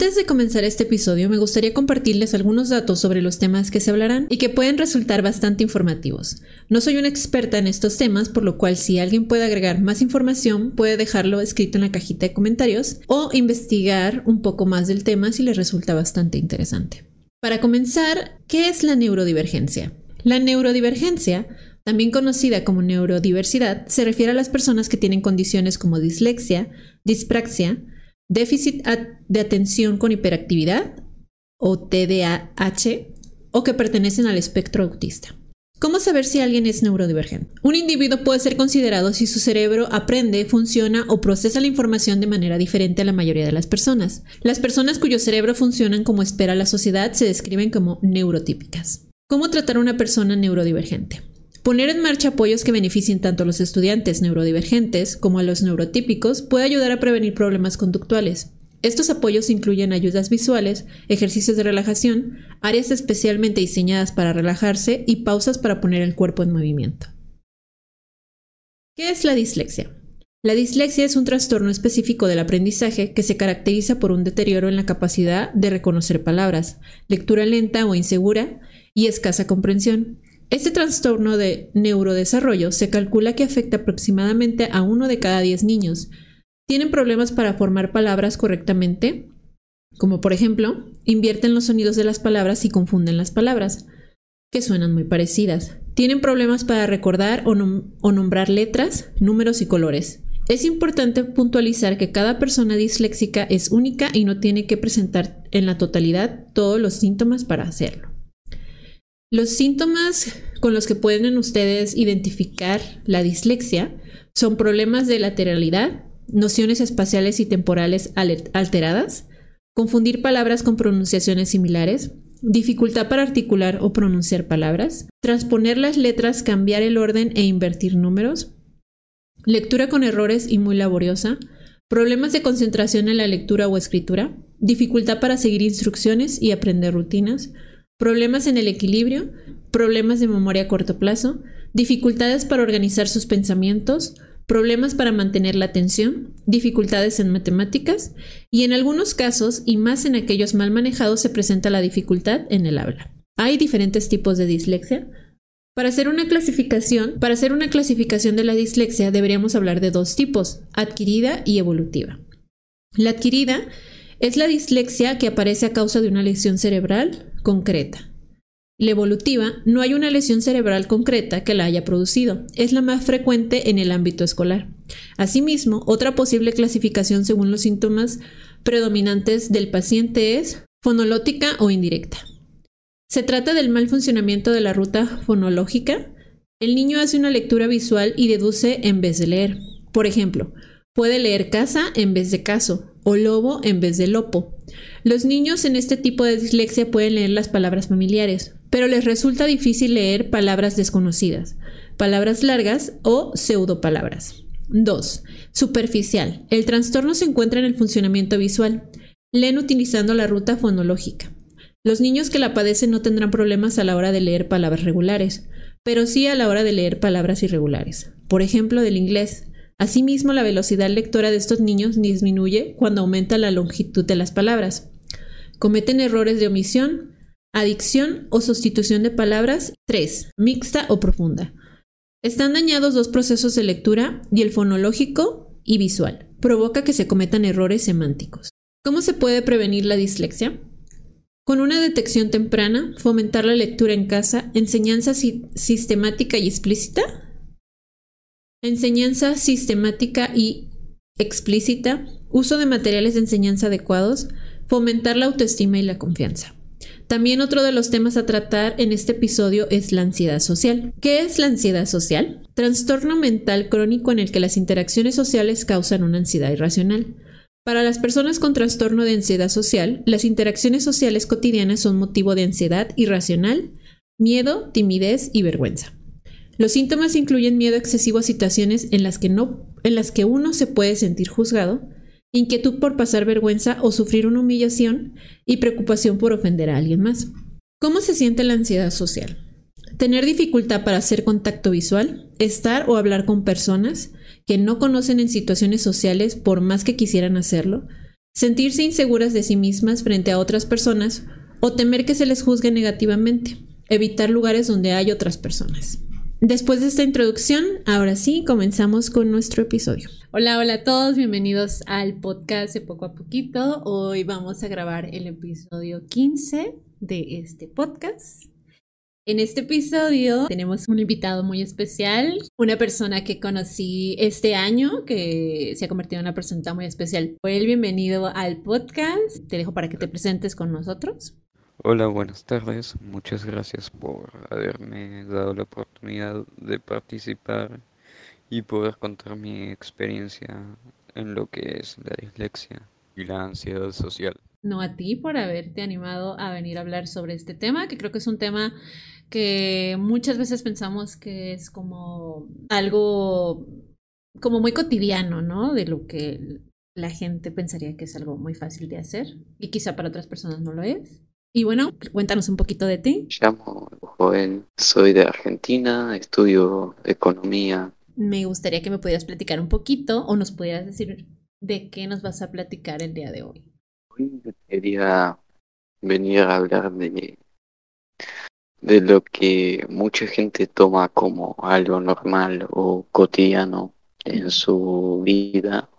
Antes de comenzar este episodio, me gustaría compartirles algunos datos sobre los temas que se hablarán y que pueden resultar bastante informativos. No soy una experta en estos temas, por lo cual si alguien puede agregar más información, puede dejarlo escrito en la cajita de comentarios o investigar un poco más del tema si les resulta bastante interesante. Para comenzar, ¿qué es la neurodivergencia? La neurodivergencia también conocida como neurodiversidad, se refiere a las personas que tienen condiciones como dislexia, dispraxia, déficit de atención con hiperactividad o TDAH o que pertenecen al espectro autista. ¿Cómo saber si alguien es neurodivergente? Un individuo puede ser considerado si su cerebro aprende, funciona o procesa la información de manera diferente a la mayoría de las personas. Las personas cuyo cerebro funcionan como espera la sociedad se describen como neurotípicas. ¿Cómo tratar a una persona neurodivergente? Poner en marcha apoyos que beneficien tanto a los estudiantes neurodivergentes como a los neurotípicos puede ayudar a prevenir problemas conductuales. Estos apoyos incluyen ayudas visuales, ejercicios de relajación, áreas especialmente diseñadas para relajarse y pausas para poner el cuerpo en movimiento. ¿Qué es la dislexia? La dislexia es un trastorno específico del aprendizaje que se caracteriza por un deterioro en la capacidad de reconocer palabras, lectura lenta o insegura y escasa comprensión. Este trastorno de neurodesarrollo se calcula que afecta aproximadamente a uno de cada diez niños. Tienen problemas para formar palabras correctamente, como por ejemplo, invierten los sonidos de las palabras y confunden las palabras, que suenan muy parecidas. Tienen problemas para recordar o, o nombrar letras, números y colores. Es importante puntualizar que cada persona disléxica es única y no tiene que presentar en la totalidad todos los síntomas para hacerlo. Los síntomas con los que pueden ustedes identificar la dislexia son problemas de lateralidad, nociones espaciales y temporales alteradas, confundir palabras con pronunciaciones similares, dificultad para articular o pronunciar palabras, transponer las letras, cambiar el orden e invertir números, lectura con errores y muy laboriosa, problemas de concentración en la lectura o escritura, dificultad para seguir instrucciones y aprender rutinas, problemas en el equilibrio, problemas de memoria a corto plazo, dificultades para organizar sus pensamientos, problemas para mantener la atención, dificultades en matemáticas y en algunos casos, y más en aquellos mal manejados, se presenta la dificultad en el habla. Hay diferentes tipos de dislexia. Para hacer una clasificación, para hacer una clasificación de la dislexia deberíamos hablar de dos tipos, adquirida y evolutiva. La adquirida es la dislexia que aparece a causa de una lesión cerebral concreta. La evolutiva no hay una lesión cerebral concreta que la haya producido, es la más frecuente en el ámbito escolar. Asimismo, otra posible clasificación según los síntomas predominantes del paciente es fonolótica o indirecta. Se trata del mal funcionamiento de la ruta fonológica. El niño hace una lectura visual y deduce en vez de leer. Por ejemplo, puede leer casa en vez de caso, o lobo en vez de lopo. Los niños en este tipo de dislexia pueden leer las palabras familiares, pero les resulta difícil leer palabras desconocidas, palabras largas o pseudopalabras. 2. Superficial. El trastorno se encuentra en el funcionamiento visual. Leen utilizando la ruta fonológica. Los niños que la padecen no tendrán problemas a la hora de leer palabras regulares, pero sí a la hora de leer palabras irregulares. Por ejemplo, del inglés. Asimismo, la velocidad lectora de estos niños disminuye cuando aumenta la longitud de las palabras. Cometen errores de omisión, adicción o sustitución de palabras. 3. Mixta o profunda. Están dañados dos procesos de lectura y el fonológico y visual. Provoca que se cometan errores semánticos. ¿Cómo se puede prevenir la dislexia? Con una detección temprana, fomentar la lectura en casa, enseñanza sistemática y explícita, Enseñanza sistemática y explícita, uso de materiales de enseñanza adecuados, fomentar la autoestima y la confianza. También otro de los temas a tratar en este episodio es la ansiedad social. ¿Qué es la ansiedad social? Trastorno mental crónico en el que las interacciones sociales causan una ansiedad irracional. Para las personas con trastorno de ansiedad social, las interacciones sociales cotidianas son motivo de ansiedad irracional, miedo, timidez y vergüenza. Los síntomas incluyen miedo excesivo a situaciones en las que, no, en las que uno se puede sentir juzgado, inquietud por pasar vergüenza o sufrir una humillación y preocupación por ofender a alguien más. ¿Cómo se siente la ansiedad social? Tener dificultad para hacer contacto visual, estar o hablar con personas que no conocen en situaciones sociales por más que quisieran hacerlo, sentirse inseguras de sí mismas frente a otras personas o temer que se les juzgue negativamente, evitar lugares donde hay otras personas. Después de esta introducción, ahora sí, comenzamos con nuestro episodio. Hola, hola a todos, bienvenidos al podcast de poco a poquito. Hoy vamos a grabar el episodio 15 de este podcast. En este episodio tenemos un invitado muy especial, una persona que conocí este año que se ha convertido en una persona muy especial. Joel, bienvenido al podcast. Te dejo para que te presentes con nosotros. Hola, buenas tardes. Muchas gracias por haberme dado la oportunidad de participar y poder contar mi experiencia en lo que es la dislexia y la ansiedad social. No a ti por haberte animado a venir a hablar sobre este tema, que creo que es un tema que muchas veces pensamos que es como algo como muy cotidiano, ¿no? De lo que la gente pensaría que es algo muy fácil de hacer y quizá para otras personas no lo es. Y bueno, cuéntanos un poquito de ti. Me llamo Joel, soy de Argentina, estudio economía. Me gustaría que me pudieras platicar un poquito o nos pudieras decir de qué nos vas a platicar el día de hoy. Hoy quería venir a hablar de, de lo que mucha gente toma como algo normal o cotidiano en su vida,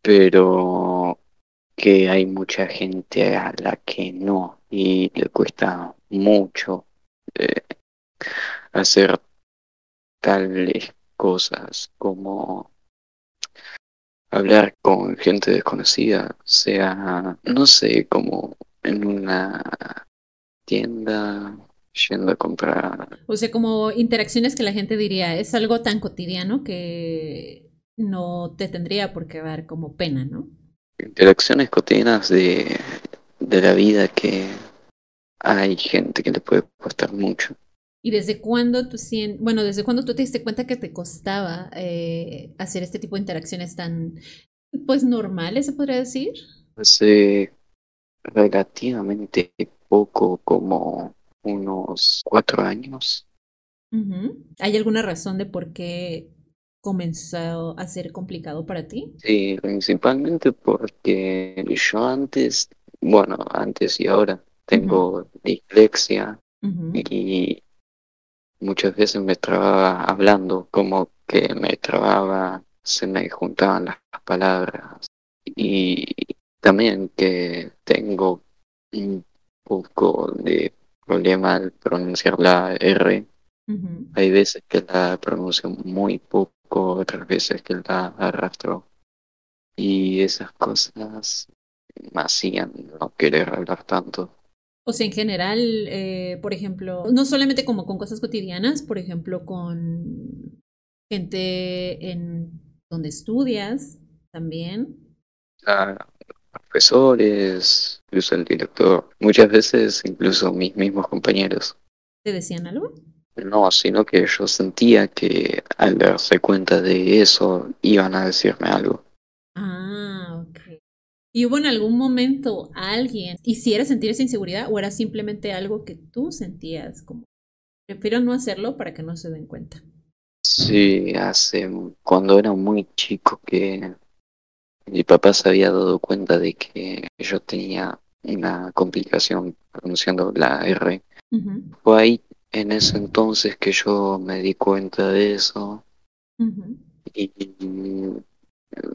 pero que hay mucha gente a la que no y le cuesta mucho eh, hacer tales cosas como hablar con gente desconocida, sea, no sé, como en una tienda yendo a comprar. O sea, como interacciones que la gente diría, es algo tan cotidiano que no te tendría por qué dar como pena, ¿no? Interacciones cotidianas de, de la vida que hay gente que le puede costar mucho. ¿Y desde cuándo tú bueno, desde cuándo tú te diste cuenta que te costaba eh, hacer este tipo de interacciones tan, pues, normales, se podría decir? Hace relativamente poco, como unos cuatro años. ¿Hay alguna razón de por qué comenzó a ser complicado para ti? Sí, principalmente porque yo antes, bueno, antes y ahora tengo dislexia y muchas veces me trababa hablando, como que me trababa, se me juntaban las palabras y también que tengo un poco de problema al pronunciar la R. Hay veces que la pronuncio muy poco otras veces que la arrastró. Y esas cosas me hacían no querer hablar tanto. O sea, en general, eh, por ejemplo, no solamente como con cosas cotidianas, por ejemplo, con gente en donde estudias también. profesores, incluso el director, muchas veces incluso mis mismos compañeros. ¿Te decían algo? No, sino que yo sentía que al darse cuenta de eso iban a decirme algo. Ah, ok. ¿Y hubo en algún momento alguien hiciera sentir esa inseguridad o era simplemente algo que tú sentías como prefiero no hacerlo para que no se den cuenta? Sí, hace cuando era muy chico que mi papá se había dado cuenta de que yo tenía una complicación pronunciando la R. Fue ahí en ese entonces que yo me di cuenta de eso y,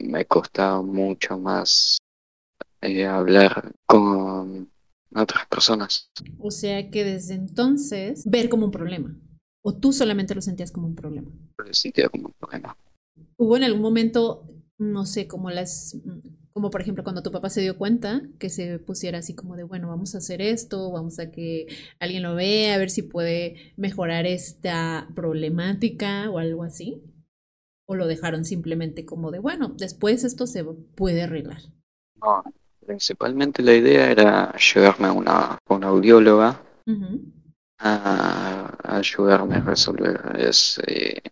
me costaba mucho más eh, hablar con otras personas. O sea que desde entonces ver como un problema. ¿O tú solamente lo sentías como un problema? Lo sentía como un problema. ¿Hubo en algún momento, no sé, como las como por ejemplo cuando tu papá se dio cuenta que se pusiera así como de, bueno, vamos a hacer esto, vamos a que alguien lo vea, a ver si puede mejorar esta problemática o algo así. O lo dejaron simplemente como de, bueno, después esto se puede arreglar. No, principalmente la idea era llevarme a una, una audióloga a, ayudarme a resolver ese,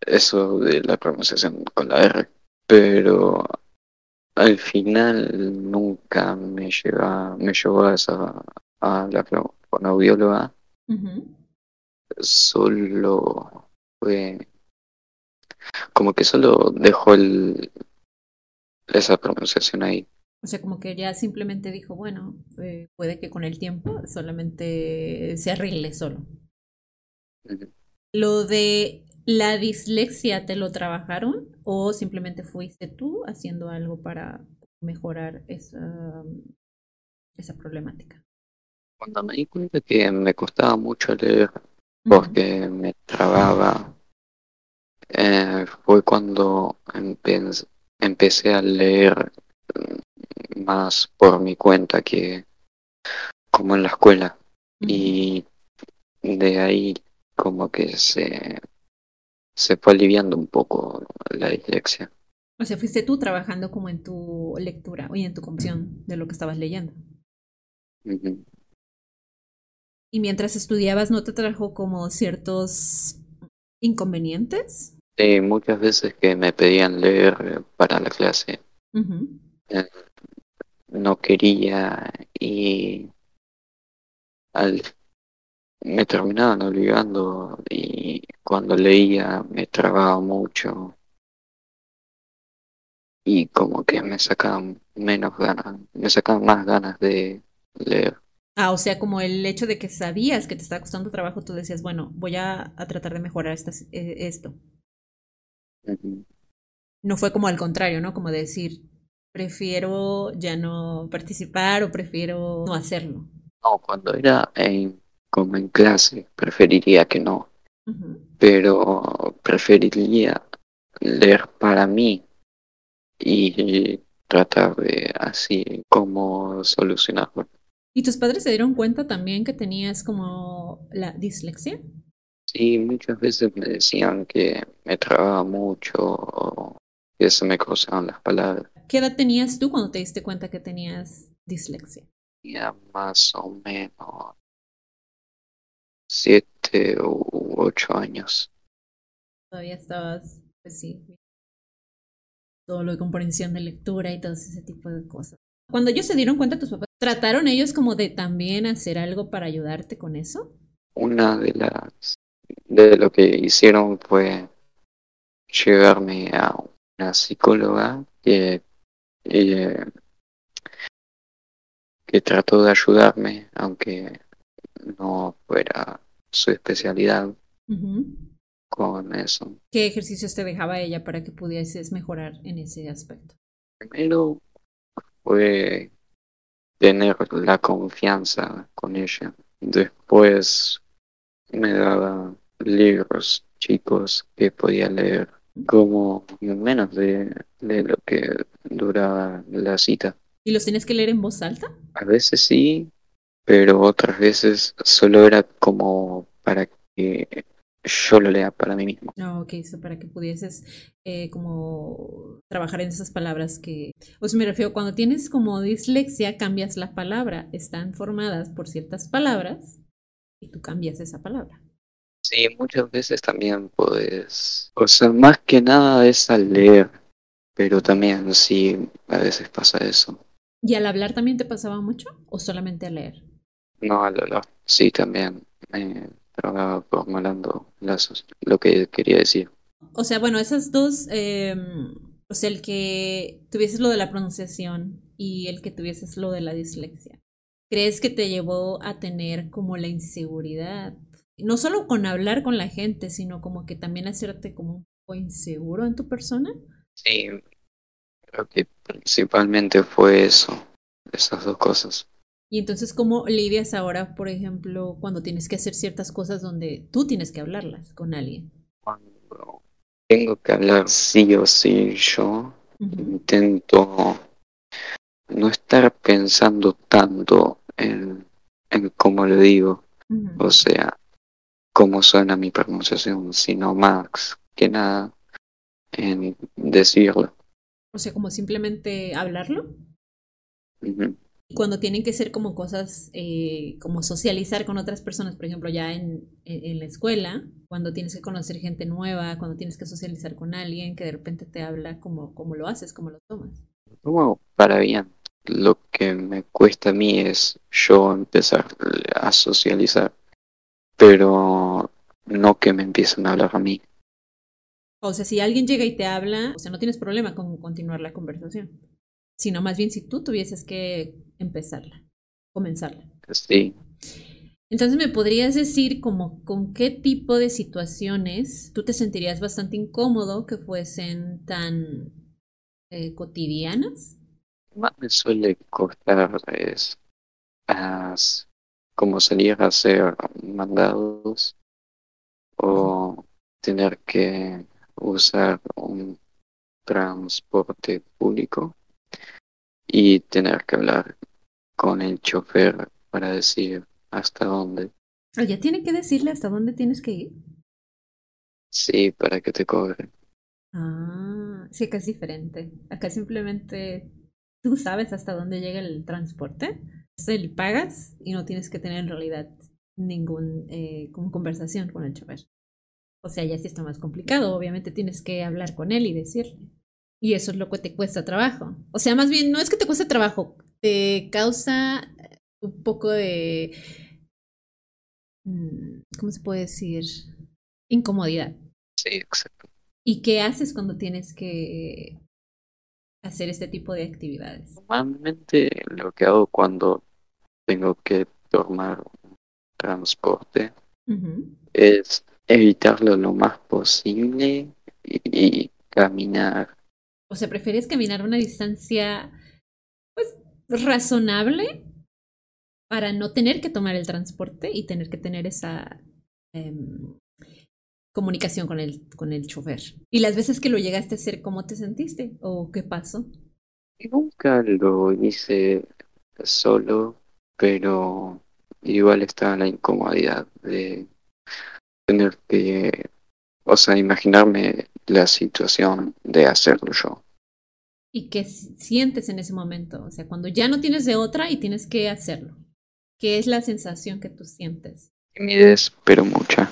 eso de la pronunciación con la R. Pero al final nunca me lleva, me llevó a esa a la fonoaudióloga. Solo fue como que solo dejó el esa pronunciación ahí. O sea, como que ya simplemente dijo, bueno, eh, puede que con el tiempo solamente se arregle solo. Lo de la dislexia, ¿te lo trabajaron o simplemente fuiste tú haciendo algo para mejorar esa, esa problemática? Cuando me di cuenta que me costaba mucho leer porque me trababa, eh, fue cuando empecé a leer más por mi cuenta que como en la escuela. Y de ahí como que se, se fue aliviando un poco la dislexia. O sea, fuiste tú trabajando como en tu lectura y en tu comprensión de lo que estabas leyendo. Y mientras estudiabas, ¿no te trajo como ciertos inconvenientes? Sí, muchas veces que me pedían leer para la clase no quería y al, me terminaban obligando y cuando leía me trababa mucho y como que me sacaban menos ganas, me sacaban más ganas de leer. Ah, o sea, como el hecho de que sabías que te estaba costando trabajo, tú decías, bueno, voy a, tratar de mejorar eh, esto. No fue como al contrario, ¿no? Como decir, prefiero ya no participar o prefiero no hacerlo. No, cuando era en, como en clase, preferiría que no. Pero preferiría leer para mí y tratar de así como solucionarlo. ¿Y tus padres se dieron cuenta también que tenías como la dislexia? Sí, muchas veces me decían que me trababa mucho o que se me cruzaban las palabras. ¿Qué edad tenías tú cuando te diste cuenta que tenías dislexia? Tenía más o menos siete u ocho años. Todavía estabas, pues sí, todo lo de comprensión de lectura y todo ese tipo de cosas. Cuando ellos se dieron cuenta, tus papás, ¿trataron ellos como de también hacer algo para ayudarte con eso? Una de las, de lo que hicieron fue llevarme a una psicóloga que eh, que trató de ayudarme, aunque no fuera su especialidad con eso. ¿Qué ejercicios te dejaba ella para que pudieses mejorar en ese aspecto? Primero fue tener la confianza con ella. Después me daba libros chicos que podía leer como menos de, lo que duraba la cita. ¿Y los tienes que leer en voz alta? A veces sí, pero otras veces solo era como para que yo lo lea para mí mismo. No, ok, eso para que pudieses eh, como trabajar en esas palabras que... O sea, me refiero, cuando tienes como dislexia, cambias la palabra. Están formadas por ciertas palabras y tú cambias esa palabra. Sí, muchas veces también puedes, o sea, más que nada es al leer, pero también sí, a veces pasa eso. ¿Y al hablar también te pasaba mucho o solamente al leer? No, al hablar, sí, también me formulando lazos, lo que quería decir. O sea, bueno, esas dos, eh, o sea, el que tuvieses lo de la pronunciación y el que tuvieses lo de la dislexia, ¿crees que te llevó a tener como la inseguridad no solo con hablar con la gente, sino como que también hacerte como un poco inseguro en tu persona. Sí, creo que principalmente fue eso, esas dos cosas. Y entonces, ¿cómo lidias ahora, por ejemplo, cuando tienes que hacer ciertas cosas donde tú tienes que hablarlas con alguien? Cuando tengo que hablar sí o sí yo, intento no estar pensando tanto en, en cómo lo digo. O sea, cómo suena mi pronunciación, sino más que nada en decirlo. O sea, como simplemente hablarlo. Y cuando tienen que ser como cosas, eh, como socializar con otras personas, por ejemplo, ya en, en, la escuela, cuando tienes que conocer gente nueva, cuando tienes que socializar con alguien que de repente te habla, como, como lo haces, como lo tomas. Como para bien. Lo que me cuesta a mí es yo empezar a socializar pero no que me empiecen a hablar a mí. O sea, si alguien llega y te habla, o sea, no tienes problema con continuar la conversación, sino más bien si tú tuvieses que empezarla, comenzarla. Sí. Entonces, ¿me podrías decir como con qué tipo de situaciones tú te sentirías bastante incómodo que fuesen tan eh, cotidianas? Más me suele costar es como salir a hacer mandados o tener que usar un transporte público y tener que hablar con el chofer para decir hasta dónde. ¿Ya tiene que decirle hasta dónde tienes que ir? Sí, para que te cobre. Ah, sí, que es diferente. Acá simplemente tú sabes hasta dónde llega el transporte, le pagas y no tienes que tener en realidad ningún eh, conversación con el chofer. O sea, ya sí está más complicado, obviamente tienes que hablar con él y decirle. Y eso es lo que te cuesta trabajo. O sea, más bien, no es que te cueste trabajo, te causa un poco de... Mm, ¿Cómo se puede decir? Incomodidad. Sí, exacto. ¿Y qué haces cuando tienes que hacer este tipo de actividades? Normalmente lo que hago cuando tengo que tomar transporte es evitarlo lo más posible y, caminar. O sea, ¿prefieres caminar una distancia pues razonable para no tener que tomar el transporte y tener que tener esa em, comunicación con el, con el chofer? Y las veces que lo llegaste a hacer, ¿cómo te sentiste? ¿O qué pasó? Nunca lo hice solo, pero igual está la incomodidad de tener que, o sea, imaginarme la situación de hacerlo yo. ¿Y qué sientes en ese momento? O sea, cuando ya no tienes de otra y tienes que hacerlo. ¿Qué es la sensación que tú sientes? Timidez, pero mucha.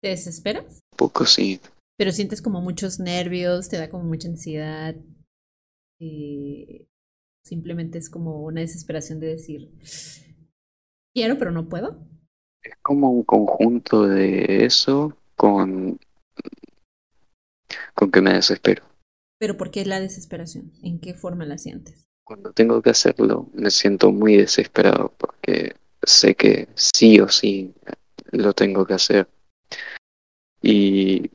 ¿Te desesperas? Poco sí. Pero sientes como muchos nervios, te da como mucha ansiedad. Y simplemente es como una desesperación de decir, quiero, pero no puedo. Es como un conjunto de eso con, con que me desespero. ¿Pero por qué la desesperación? ¿En qué forma la sientes? Cuando tengo que hacerlo, me siento muy desesperado porque sé que sí o sí lo tengo que hacer. Y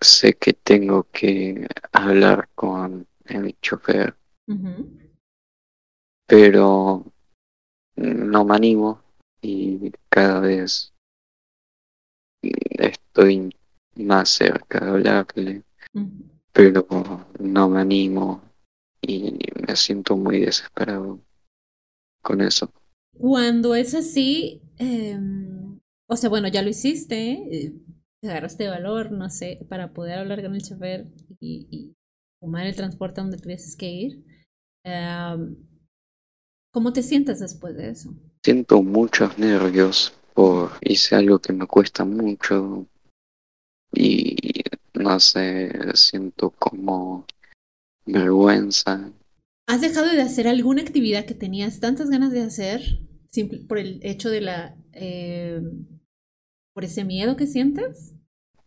sé que tengo que hablar con el chofer. Pero no me animo y cada vez estoy más cerca de hablarle, pero no me animo y me siento muy desesperado con eso. Cuando es así, em, o sea, bueno, ya lo hiciste, eh, agarraste valor, no sé, para poder hablar con el chofer y, tomar el transporte donde tuvieses que ir. Em, ¿Cómo te sientes después de eso? Siento muchos nervios por hice algo que me cuesta mucho y no sé, siento como vergüenza. ¿Has dejado de hacer alguna actividad que tenías tantas ganas de hacer por el hecho de la... Eh, por ese miedo que sientes?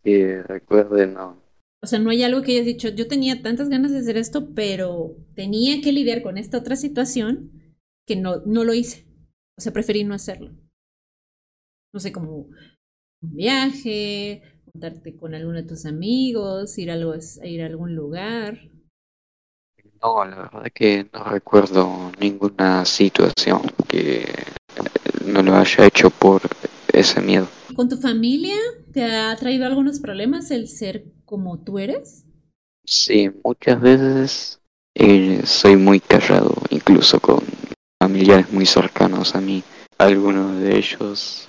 Sí, recuerde, no. O sea, no hay algo que hayas dicho, yo tenía tantas ganas de hacer esto, pero tenía que lidiar con esta otra situación que no, no lo hice. O sea, preferí no hacerlo. No sé, como un viaje, juntarte con alguno de tus amigos, ir a, algo, ir a algún lugar. No, la verdad que no recuerdo ninguna situación que no lo haya hecho por ese miedo. ¿Con tu familia te ha traído algunos problemas el ser como tú eres? Sí, muchas veces eh, soy muy callado, incluso con familiares muy cercanos a mí. Algunos de ellos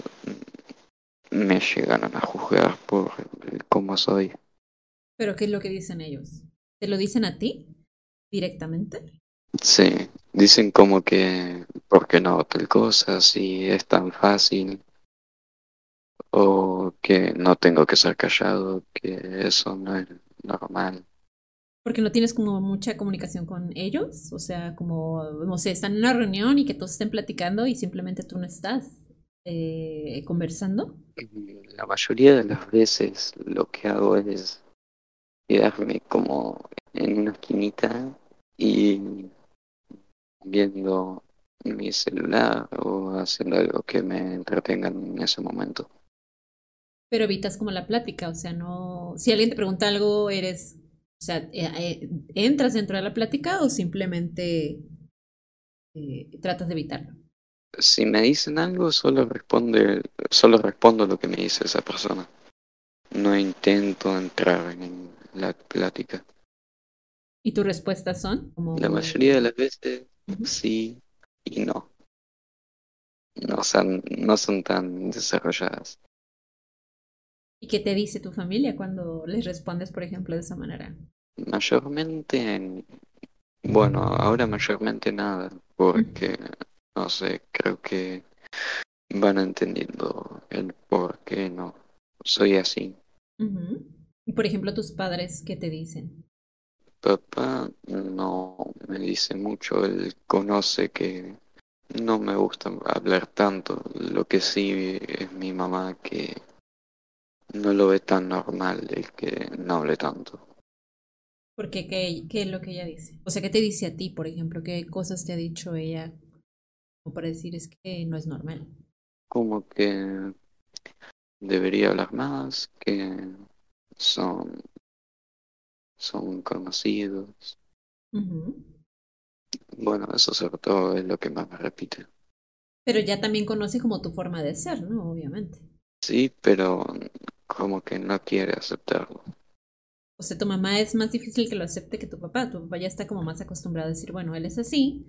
me llegaron a juzgar por cómo soy. ¿Pero qué es lo que dicen ellos? ¿Te lo dicen a ti directamente? Sí, dicen como que, ¿por qué no tal cosa si es tan fácil? O que no tengo que ser callado, que eso no es normal. Porque no tienes como mucha comunicación con ellos, o sea, como, no sé, están en una reunión y que todos estén platicando y simplemente tú no estás eh, conversando. La mayoría de las veces lo que hago es quedarme como en una esquinita y viendo mi celular o haciendo algo que me entretenga en ese momento. Pero evitas como la plática, o sea, no... Si alguien te pregunta algo, eres... O sea, eh, eh, ¿entras dentro de la plática o simplemente eh, tratas de evitarlo? Si me dicen algo, solo responde, solo respondo lo que me dice esa persona. No intento entrar en la plática. ¿Y tus respuestas son? La mayoría de las veces sí y no. No son, no son tan desarrolladas. ¿Y qué te dice tu familia cuando les respondes, por ejemplo, de esa manera? Mayormente, bueno, ahora mayormente nada, porque, no sé, creo que van entendiendo el por qué no soy así. Y por ejemplo, tus padres, ¿qué te dicen? Papá no me dice mucho, él conoce que no me gusta hablar tanto, lo que sí es mi mamá que no lo ve tan normal el que no hable tanto. ¿Por qué? ¿Qué, ¿Qué es lo que ella dice? O sea, ¿qué te dice a ti, por ejemplo? ¿Qué cosas te ha dicho ella como para decir es que no es normal? Como que debería hablar más, que son, son conocidos. Bueno, eso sobre todo es lo que más me repite. Pero ya también conoce como tu forma de ser, ¿no? Obviamente. Sí, pero como que no quiere aceptarlo. O sea, tu mamá es más difícil que lo acepte que tu papá. Tu papá ya está como más acostumbrado a decir, bueno, él es así,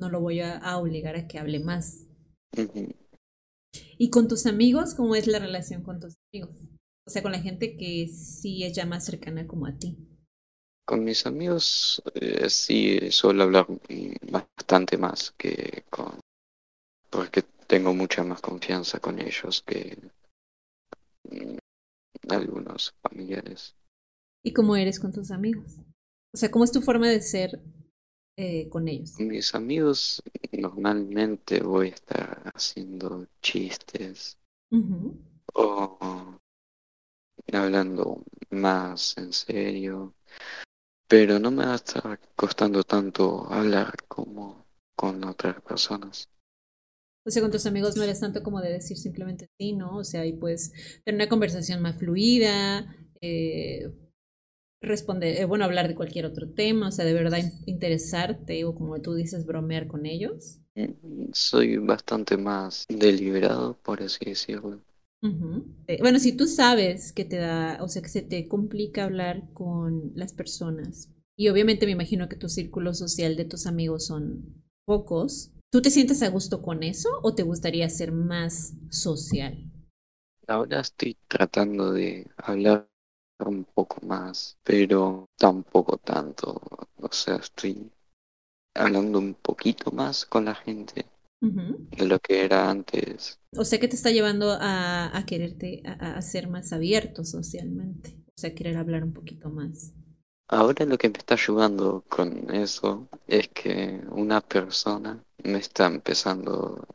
no lo voy a, obligar a que hable más. ¿Y con tus amigos, cómo es la relación con tus amigos? O sea, con la gente que sí es ya más cercana como a ti. Con mis amigos eh, sí suelo hablar bastante más que con... porque tengo mucha más confianza con ellos que mm, algunos familiares. ¿Y cómo eres con tus amigos? O sea, ¿cómo es tu forma de ser eh, con ellos? Mis amigos normalmente voy a estar haciendo chistes o hablando más en serio, pero no me va a estar costando tanto hablar como con otras personas. O sea, con tus amigos no eres tanto como de decir simplemente sí, ¿no? O sea, ahí puedes tener una conversación más fluida, eh, responder, eh, bueno, hablar de cualquier otro tema, o sea, de verdad interesarte o como tú dices, bromear con ellos. Soy bastante más deliberado, por así decirlo. Eh, bueno, si tú sabes que te da, o sea, que se te complica hablar con las personas, y obviamente me imagino que tu círculo social de tus amigos son pocos, ¿tú te sientes a gusto con eso o te gustaría ser más social? Ahora estoy tratando de hablar un poco más, pero tampoco tanto. O sea, estoy hablando un poquito más con la gente de lo que era antes. O sea que te está llevando a, a quererte, a, a, ser más abierto socialmente, o sea, querer hablar un poquito más. Ahora lo que me está ayudando con eso es que una persona me está empezando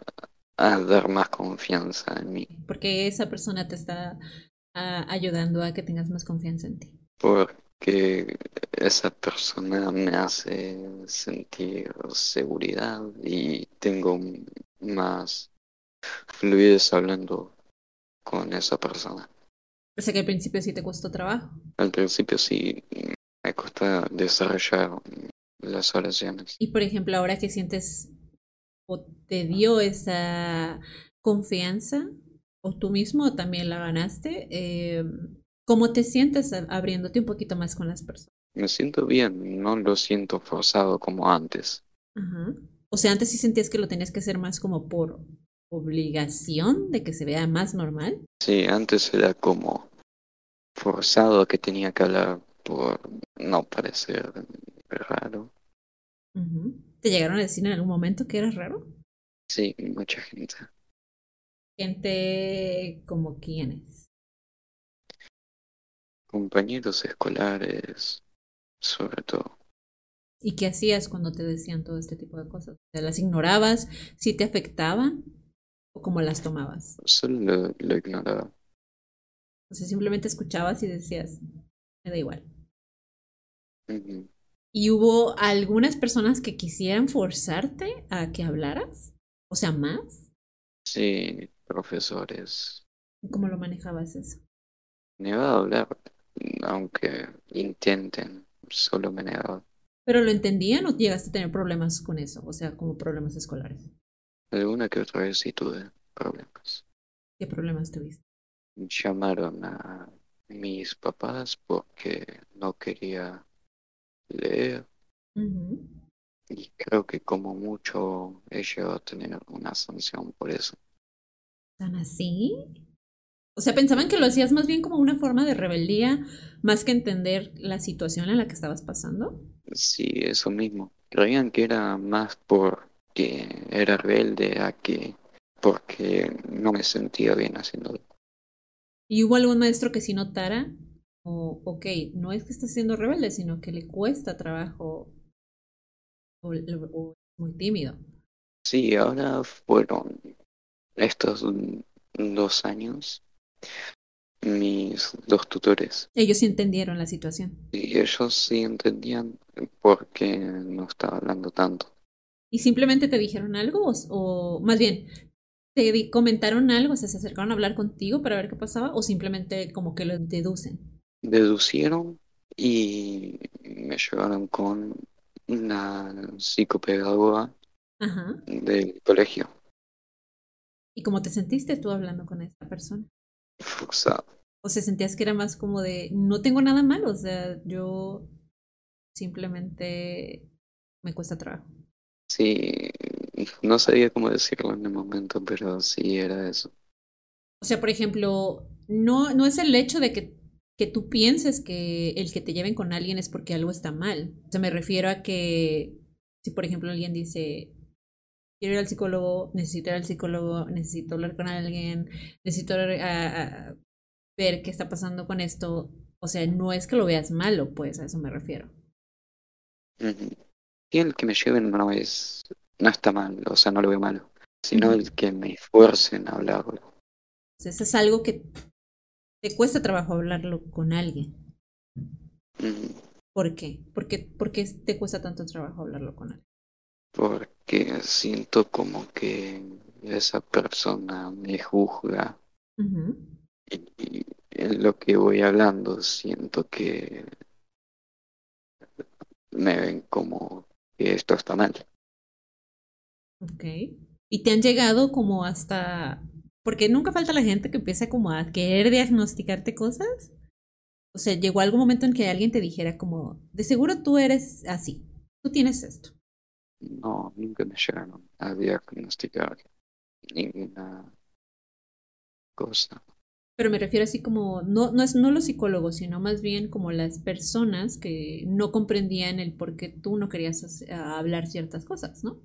a dar más confianza en mí. Porque esa persona te está ayudando a que tengas más confianza en ti. Porque esa persona me hace sentir seguridad y tengo más fluidez hablando con esa persona. O sea que al principio sí te costó trabajo. Al principio sí me costó desarrollar las oraciones. Y por ejemplo, ahora que sientes o te dio esa confianza, o tú mismo también la ganaste, eh, ¿cómo te sientes abriéndote un poquito más con las personas? Me siento bien, no lo siento forzado como antes. O sea, antes sí sentías que lo tenías que hacer más como por obligación de que se vea más normal. Sí, antes era como forzado que tenía que hablar por no parecer raro. ¿Te llegaron a decir en algún momento que eras raro? Sí, mucha gente. Gente como quiénes. Compañeros escolares, sobre todo. ¿Y qué hacías cuando te decían todo este tipo de cosas? ¿Te las ignorabas? ¿Si te afectaban? ¿O cómo las tomabas? Solo lo, ignoraba. O sea, simplemente escuchabas y decías, me da igual. ¿Y hubo algunas personas que quisieran forzarte a que hablaras? O sea, más. Sí, profesores. ¿Cómo lo manejabas eso? Iba a hablar, aunque intenten, solo me negaba. ¿Pero lo entendían o llegaste a tener problemas con eso? O sea, como problemas escolares. Alguna que otra vez sí tuve problemas. ¿Qué problemas tuviste? Llamaron a mis papás porque no quería leer. Y creo que como mucho he llegado a tener una sanción por eso. ¿Tan así? O sea, pensaban que lo hacías más bien como una forma de rebeldía, más que entender la situación en la que estabas pasando. Sí, eso mismo. Creían que era más porque era rebelde a que porque no me sentía bien haciéndolo. ¿Y hubo algún maestro que sí notara? O, ok, no es que esté siendo rebelde, sino que le cuesta trabajo o, o muy tímido. Sí, ahora fueron estos dos años mis dos tutores. Ellos sí entendieron la situación. Y ellos sí entendían por qué no estaba hablando tanto. ¿Y simplemente te dijeron algo? O, más bien, ¿te comentaron algo? O sea, ¿se acercaron a hablar contigo para ver qué pasaba? ¿O simplemente como que lo deducen? Deducieron y me llevaron con una psicopedagoga del colegio. ¿Y cómo te sentiste tú hablando con esta persona? O sea, sentías que era más como de, no tengo nada malo, o sea, yo simplemente me cuesta trabajo. Sí, no sabía cómo decirlo en el momento, pero sí era eso. O sea, por ejemplo, no, no es el hecho de que, que tú pienses que el que te lleven con alguien es porque algo está mal. O sea, me refiero a que si, por ejemplo, alguien dice, quiero ir al psicólogo, necesito ir al psicólogo, necesito hablar con alguien, necesito ver qué está pasando con esto. O sea, no es que lo veas malo, pues a eso me refiero. Y el que me lleven no es, no está mal, o sea, no lo veo malo, sino el que me esfuercen a hablarlo. O eso es algo que te cuesta trabajo hablarlo con alguien. ¿Por qué? ¿Por qué? ¿Por qué te cuesta tanto trabajo hablarlo con alguien? Porque siento como que esa persona me juzga y, en lo que voy hablando siento que me ven como que esto está mal. Ok. ¿Y te han llegado como hasta... Porque nunca falta la gente que empieza como a querer diagnosticarte cosas? O sea, llegó algún momento en que alguien te dijera como, de seguro tú eres así, tú tienes esto. No, nunca me llegaron a diagnosticar ninguna cosa. Pero me refiero así como, no, no es no los psicólogos, sino más bien como las personas que no comprendían el por qué tú no querías hablar ciertas cosas, ¿no?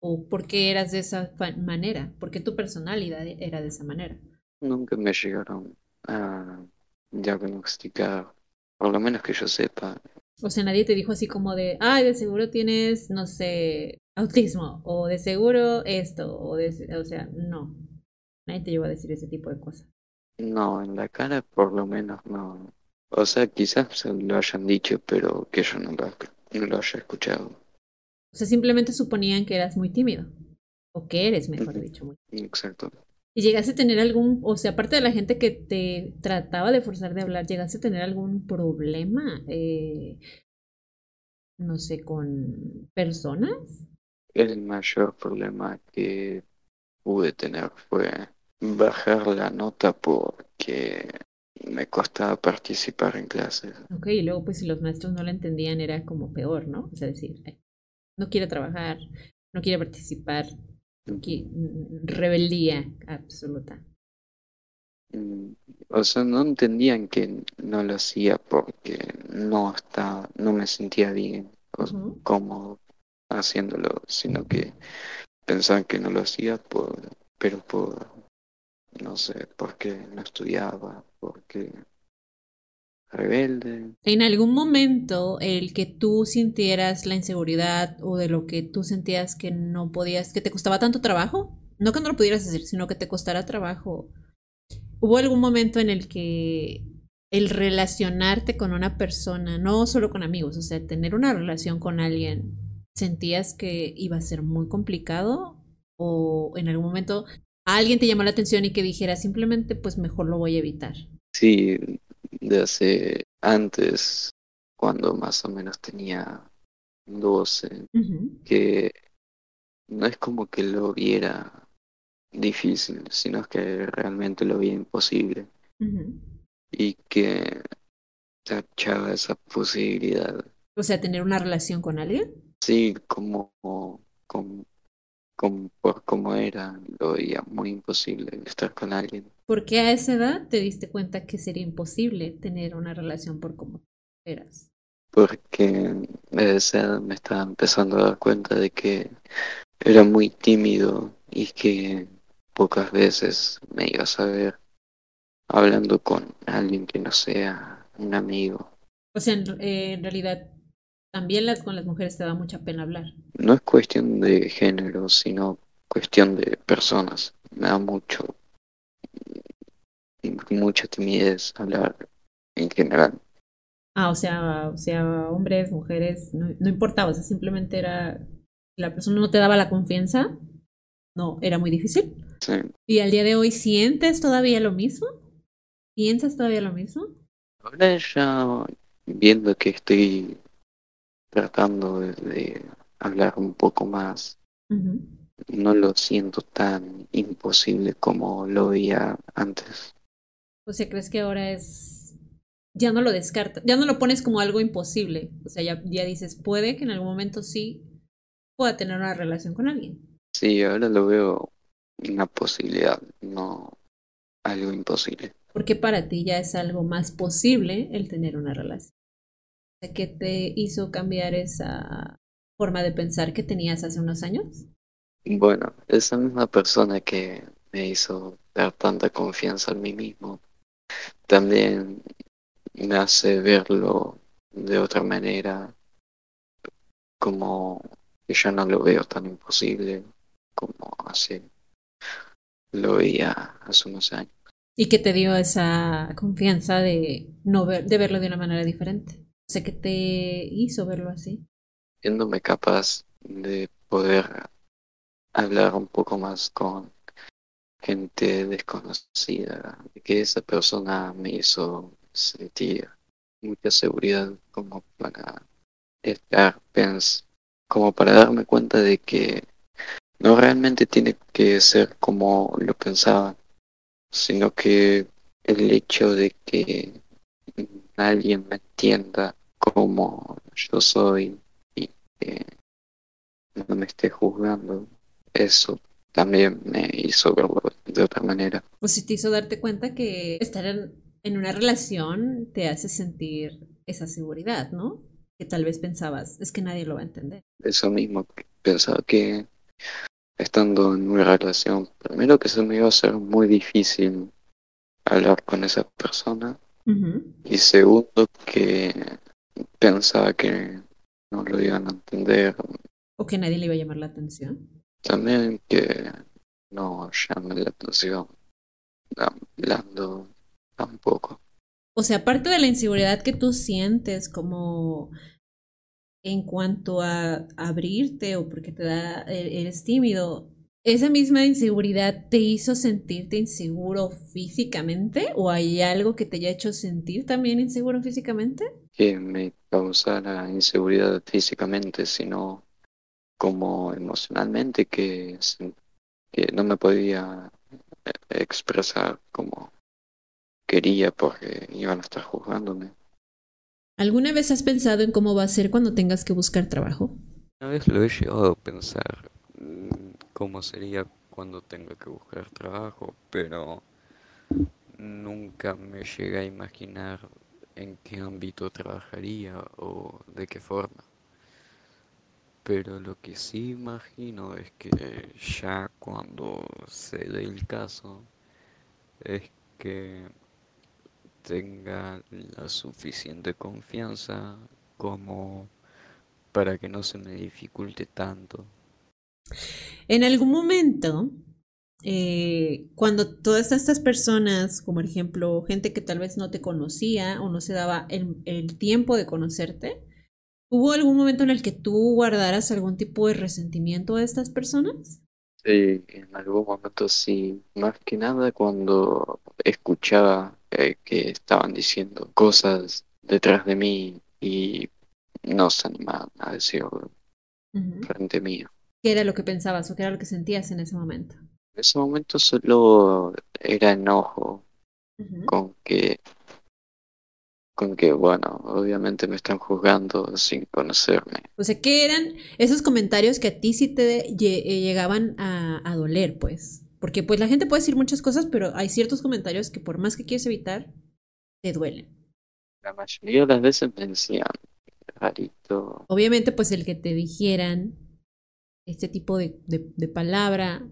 O por qué eras de esa manera, por qué tu personalidad era de esa manera. Nunca me llegaron a diagnosticar, por lo menos que yo sepa, o sea, nadie te dijo así como de, ay, de seguro tienes, no sé, autismo, o de seguro esto, o de, o sea, no. Nadie te llevó a decir ese tipo de cosas. No, en la cara por lo menos no. O sea, quizás lo hayan dicho, pero que yo no lo, no lo haya escuchado. O sea, simplemente suponían que eras muy tímido. O que eres, mejor dicho. Muy Exacto. ¿Y llegaste a tener algún, o sea, aparte de la gente que te trataba de forzar de hablar, llegaste a tener algún problema, eh, no sé, con personas? El mayor problema que pude tener fue bajar la nota porque me costaba participar en clases. Ok, y luego pues si los maestros no la entendían era como peor, ¿no? O sea, decir, no quiere trabajar, no quiere participar, rebeldía absoluta. Mm, o sea, no entendían que no lo hacía porque no estaba, no me sentía bien como haciéndolo, sino que pensaban que no lo hacía por, pero por, no sé, porque no estudiaba, porque rebelde. En algún momento el que tú sintieras la inseguridad o de lo que tú sentías que no podías, que te costaba tanto trabajo, no que no lo pudieras hacer, sino que te costara trabajo, ¿hubo algún momento en el que el relacionarte con una persona, no solo con amigos, o sea, tener una relación con alguien, ¿sentías que iba a ser muy complicado? ¿O en algún momento alguien te llamó la atención y que dijera simplemente, pues mejor lo voy a evitar? Sí, de hace antes, cuando más o menos tenía 12, que no es como que lo viera difícil, sino que realmente lo vi imposible. Y que tachaba esa posibilidad. O sea, tener una relación con alguien. Sí, como, como, como por cómo era, lo veía muy imposible estar con alguien. ¿Por qué a esa edad te diste cuenta que sería imposible tener una relación por cómo eras? Porque a esa edad me estaba empezando a dar cuenta de que era muy tímido y que pocas veces me iba a saber hablando con alguien que no sea un amigo. O sea, en, en realidad también las, con las mujeres te da mucha pena hablar. No es cuestión de género, sino cuestión de personas. Me da mucho, mucha timidez hablar en general. Ah, o sea, o sea, hombres, mujeres, no, no importaba, o sea, simplemente era, la persona no te daba la confianza, no, era muy difícil. Sí. ¿Y al día de hoy sientes todavía lo mismo? ¿Piensas todavía lo mismo? Ahora ya viendo que estoy tratando de, de hablar un poco más, no lo siento tan imposible como lo veía antes. O sea, ¿crees que ahora es... ya no lo descartas, ya no lo pones como algo imposible? O sea, ya, ya dices, puede que en algún momento sí pueda tener una relación con alguien. Sí, ahora lo veo una posibilidad, no algo imposible. Porque para ti ya es algo más posible el tener una relación. ¿Qué te hizo cambiar esa forma de pensar que tenías hace unos años? Bueno, esa misma persona que me hizo dar tanta confianza en mí mismo, también me hace verlo de otra manera, como que ya no lo veo tan imposible como hace lo veía hace unos años. ¿Y qué te dio esa confianza de no ver, de verlo de una manera diferente? O sea, ¿qué te hizo verlo así? Siéndome capaz de poder hablar un poco más con gente desconocida, que esa persona me hizo sentir mucha seguridad como para estar pens como para darme cuenta de que no realmente tiene que ser como lo pensaba, sino que el hecho de que alguien me entienda como yo soy y que no me esté juzgando, eso también me hizo verlo de otra manera. Pues si te hizo darte cuenta que estar en, en una relación te hace sentir esa seguridad, ¿no? Que tal vez pensabas, es que nadie lo va a entender. Eso mismo, pensaba que estando en una relación, primero que se me iba a hacer muy difícil hablar con esa persona y segundo que pensaba que no lo iban a entender, O que nadie le iba a llamar la atención. También que no llame la atención hablando tampoco. O sea, aparte de la inseguridad que tú sientes como en cuanto a abrirte o porque te da, e- eres tímido, ¿esa misma inseguridad te hizo sentirte inseguro físicamente? ¿O hay algo que te haya hecho sentir también inseguro físicamente? que me causara inseguridad físicamente, sino como emocionalmente que, que no me podía eh, expresar como quería porque iban a estar juzgándome. ¿Alguna vez has pensado en cómo va a ser cuando tengas que buscar trabajo? Una vez lo he llegado a pensar mm, cómo sería cuando tenga que buscar trabajo, pero nunca me llegué a imaginar en qué ámbito trabajaría o de qué forma. Pero lo que sí imagino es que ya cuando se dé el caso es que tenga la suficiente confianza como para que no se me dificulte tanto. En algún momento eh, cuando todas estas personas, como por ejemplo gente que tal vez no te conocía o no se daba el, el tiempo de conocerte, ¿hubo algún momento en el que tú guardaras algún tipo de resentimiento a estas personas? Sí, en algún momento sí, más que nada cuando escuchaba eh, que estaban diciendo cosas detrás de mí y no se animaban a decirlo frente mío. ¿Qué era lo que pensabas o qué era lo que sentías en ese momento? En ese momento solo era enojo con que con que, bueno, obviamente me están juzgando sin conocerme. O sea, ¿qué eran esos comentarios que a ti sí te eh, llegaban a, a, doler, pues? Porque pues la gente puede decir muchas cosas, pero hay ciertos comentarios que por más que quieres evitar, te duelen. La mayoría de las veces me decían, rarito. Obviamente, pues el que te dijeran este tipo de, de, de palabra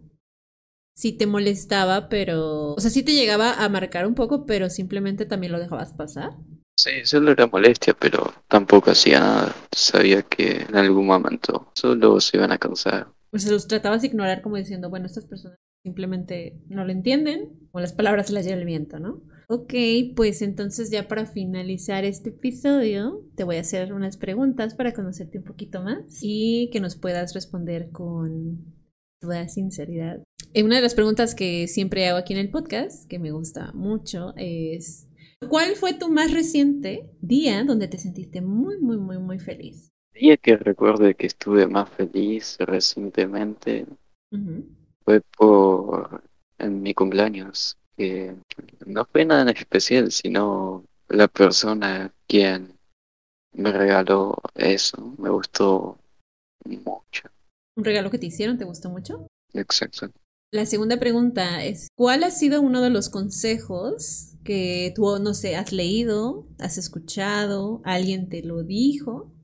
sí te molestaba, pero... O sea, sí te llegaba a marcar un poco, pero simplemente también lo dejabas pasar. Sí, solo era molestia, pero tampoco hacía nada. Sabía que en algún momento solo se iban a cansar. Pues los tratabas de ignorar como diciendo, bueno, estas personas simplemente no lo entienden o las palabras se las lleva el viento, ¿no? Ok, pues entonces ya para finalizar este episodio te voy a hacer unas preguntas para conocerte un poquito más y que nos puedas responder con toda sinceridad. Eh, una de las preguntas que siempre hago aquí en el podcast, que me gusta mucho, es ¿Cuál fue tu más reciente día donde te sentiste muy, muy, muy, muy feliz? día que recuerde que estuve más feliz recientemente fue por en mi cumpleaños, que no fue nada en especial, sino la persona quien me regaló eso, me gustó mucho. ¿Un regalo que te hicieron te gustó mucho? Exacto. La segunda pregunta es, ¿cuál ha sido uno de los consejos que tú, no sé, has leído, has escuchado, alguien te lo dijo,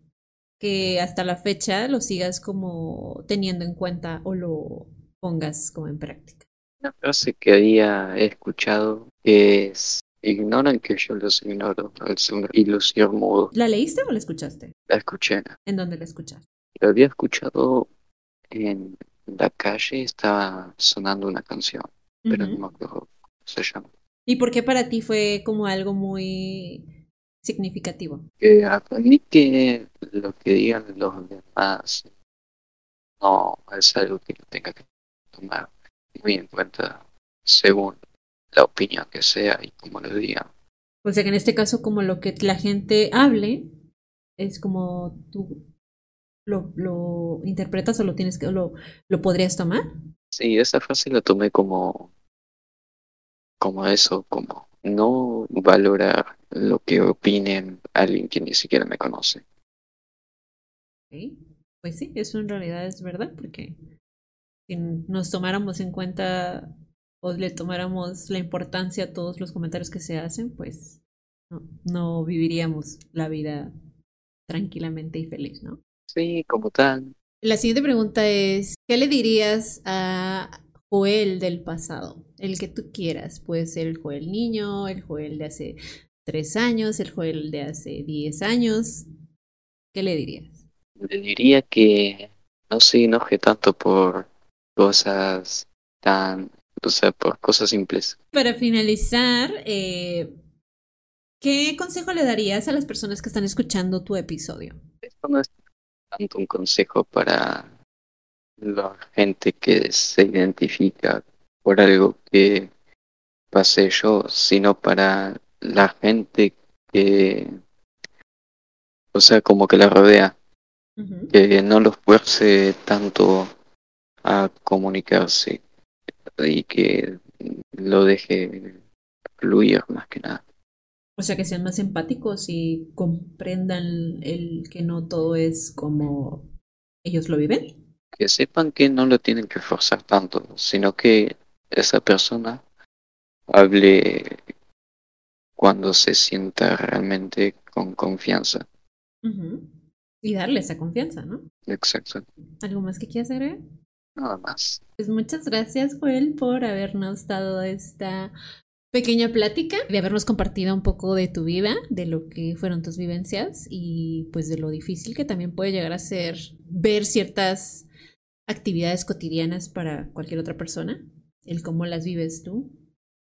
que hasta la fecha lo sigas como teniendo en cuenta o lo pongas como en práctica? Una frase que había escuchado es, ignoran que yo los ignoro, al ser ilusión mudo. ¿La leíste o la escuchaste? La escuché. ¿En dónde la escuchaste? La había escuchado en la calle estaba sonando una canción, pero no me acuerdo cómo se llama. ¿Y por qué para ti fue como algo muy significativo? Que aprendí que lo que digan los demás no es algo que yo tenga que tomar muy en cuenta según la opinión que sea y como lo digan. O sea que en este caso como lo que la gente hable es como tú lo, lo interpretas o lo tienes que lo, lo podrías tomar? Sí, esa frase la tomé como como eso, como no valorar lo que opinen alguien que ni siquiera me conoce. Pues sí, eso en realidad es verdad, porque si nos tomáramos en cuenta o le tomáramos la importancia a todos los comentarios que se hacen, pues no, no viviríamos la vida tranquilamente y feliz, ¿no? Sí, como tal. La siguiente pregunta es, ¿qué le dirías a Joel del pasado? El que tú quieras. Puede ser el Joel niño, el Joel de hace tres años, el Joel de hace diez años. ¿Qué le dirías? Le diría que no se enoje tanto por cosas tan, o sea, por cosas simples. Para finalizar, eh, ¿qué consejo le darías a las personas que están escuchando tu episodio? Esto no es tanto un consejo para la gente que se identifica por algo que pasé yo, sino para la gente que, o sea, como que la rodea, que no los fuerce tanto a comunicarse y que lo deje fluir más que nada. O sea, que sean más empáticos y comprendan el que no todo es como ellos lo viven. Que sepan que no lo tienen que forzar tanto, sino que esa persona hable cuando se sienta realmente con confianza. Y darle esa confianza, ¿no? Exacto. ¿Algo más que quieras agregar? Nada más. Pues muchas gracias, Joel, por habernos dado esta pequeña plática, de habernos compartido un poco de tu vida, de lo que fueron tus vivencias y pues de lo difícil que también puede llegar a ser ver ciertas actividades cotidianas para cualquier otra persona. el cómo las vives tú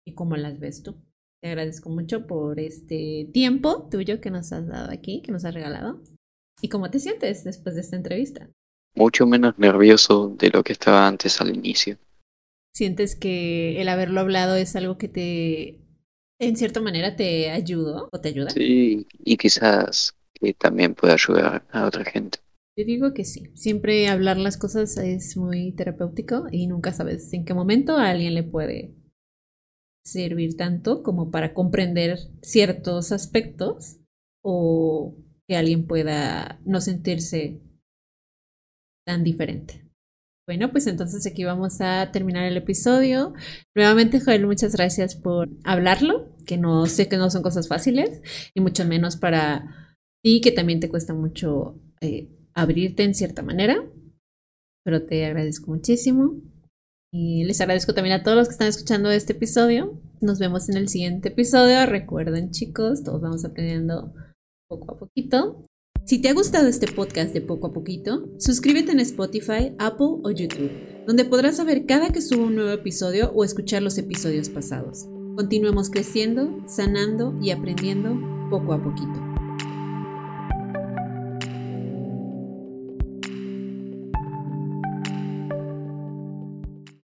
y cómo las ves tú. Te agradezco mucho por este tiempo tuyo que nos has dado aquí, que nos has regalado. ¿Y cómo te sientes después de esta entrevista? Mucho menos nervioso de lo que estaba antes al inicio. ¿Sientes que el haberlo hablado es algo que te, en cierta manera, te ayudó o te ayuda? Sí, y quizás que también pueda ayudar a otra gente. Yo digo que sí. Siempre hablar las cosas es muy terapéutico y nunca sabes en qué momento a alguien le puede servir tanto como para comprender ciertos aspectos o que alguien pueda no sentirse tan diferente. Bueno, pues entonces aquí vamos a terminar el episodio. Nuevamente, Joel, muchas gracias por hablarlo, que no sé que no son cosas fáciles, y mucho menos para ti, que también te cuesta mucho eh, abrirte en cierta manera. Pero te agradezco muchísimo. Y les agradezco también a todos los que están escuchando este episodio. Nos vemos en el siguiente episodio. Recuerden, chicos, todos vamos aprendiendo poco a poquito. Si te ha gustado este podcast de poco a poquito, suscríbete en Spotify, Apple o YouTube, donde podrás saber cada que subo un nuevo episodio o escuchar los episodios pasados. Continuemos creciendo, sanando y aprendiendo poco a poquito.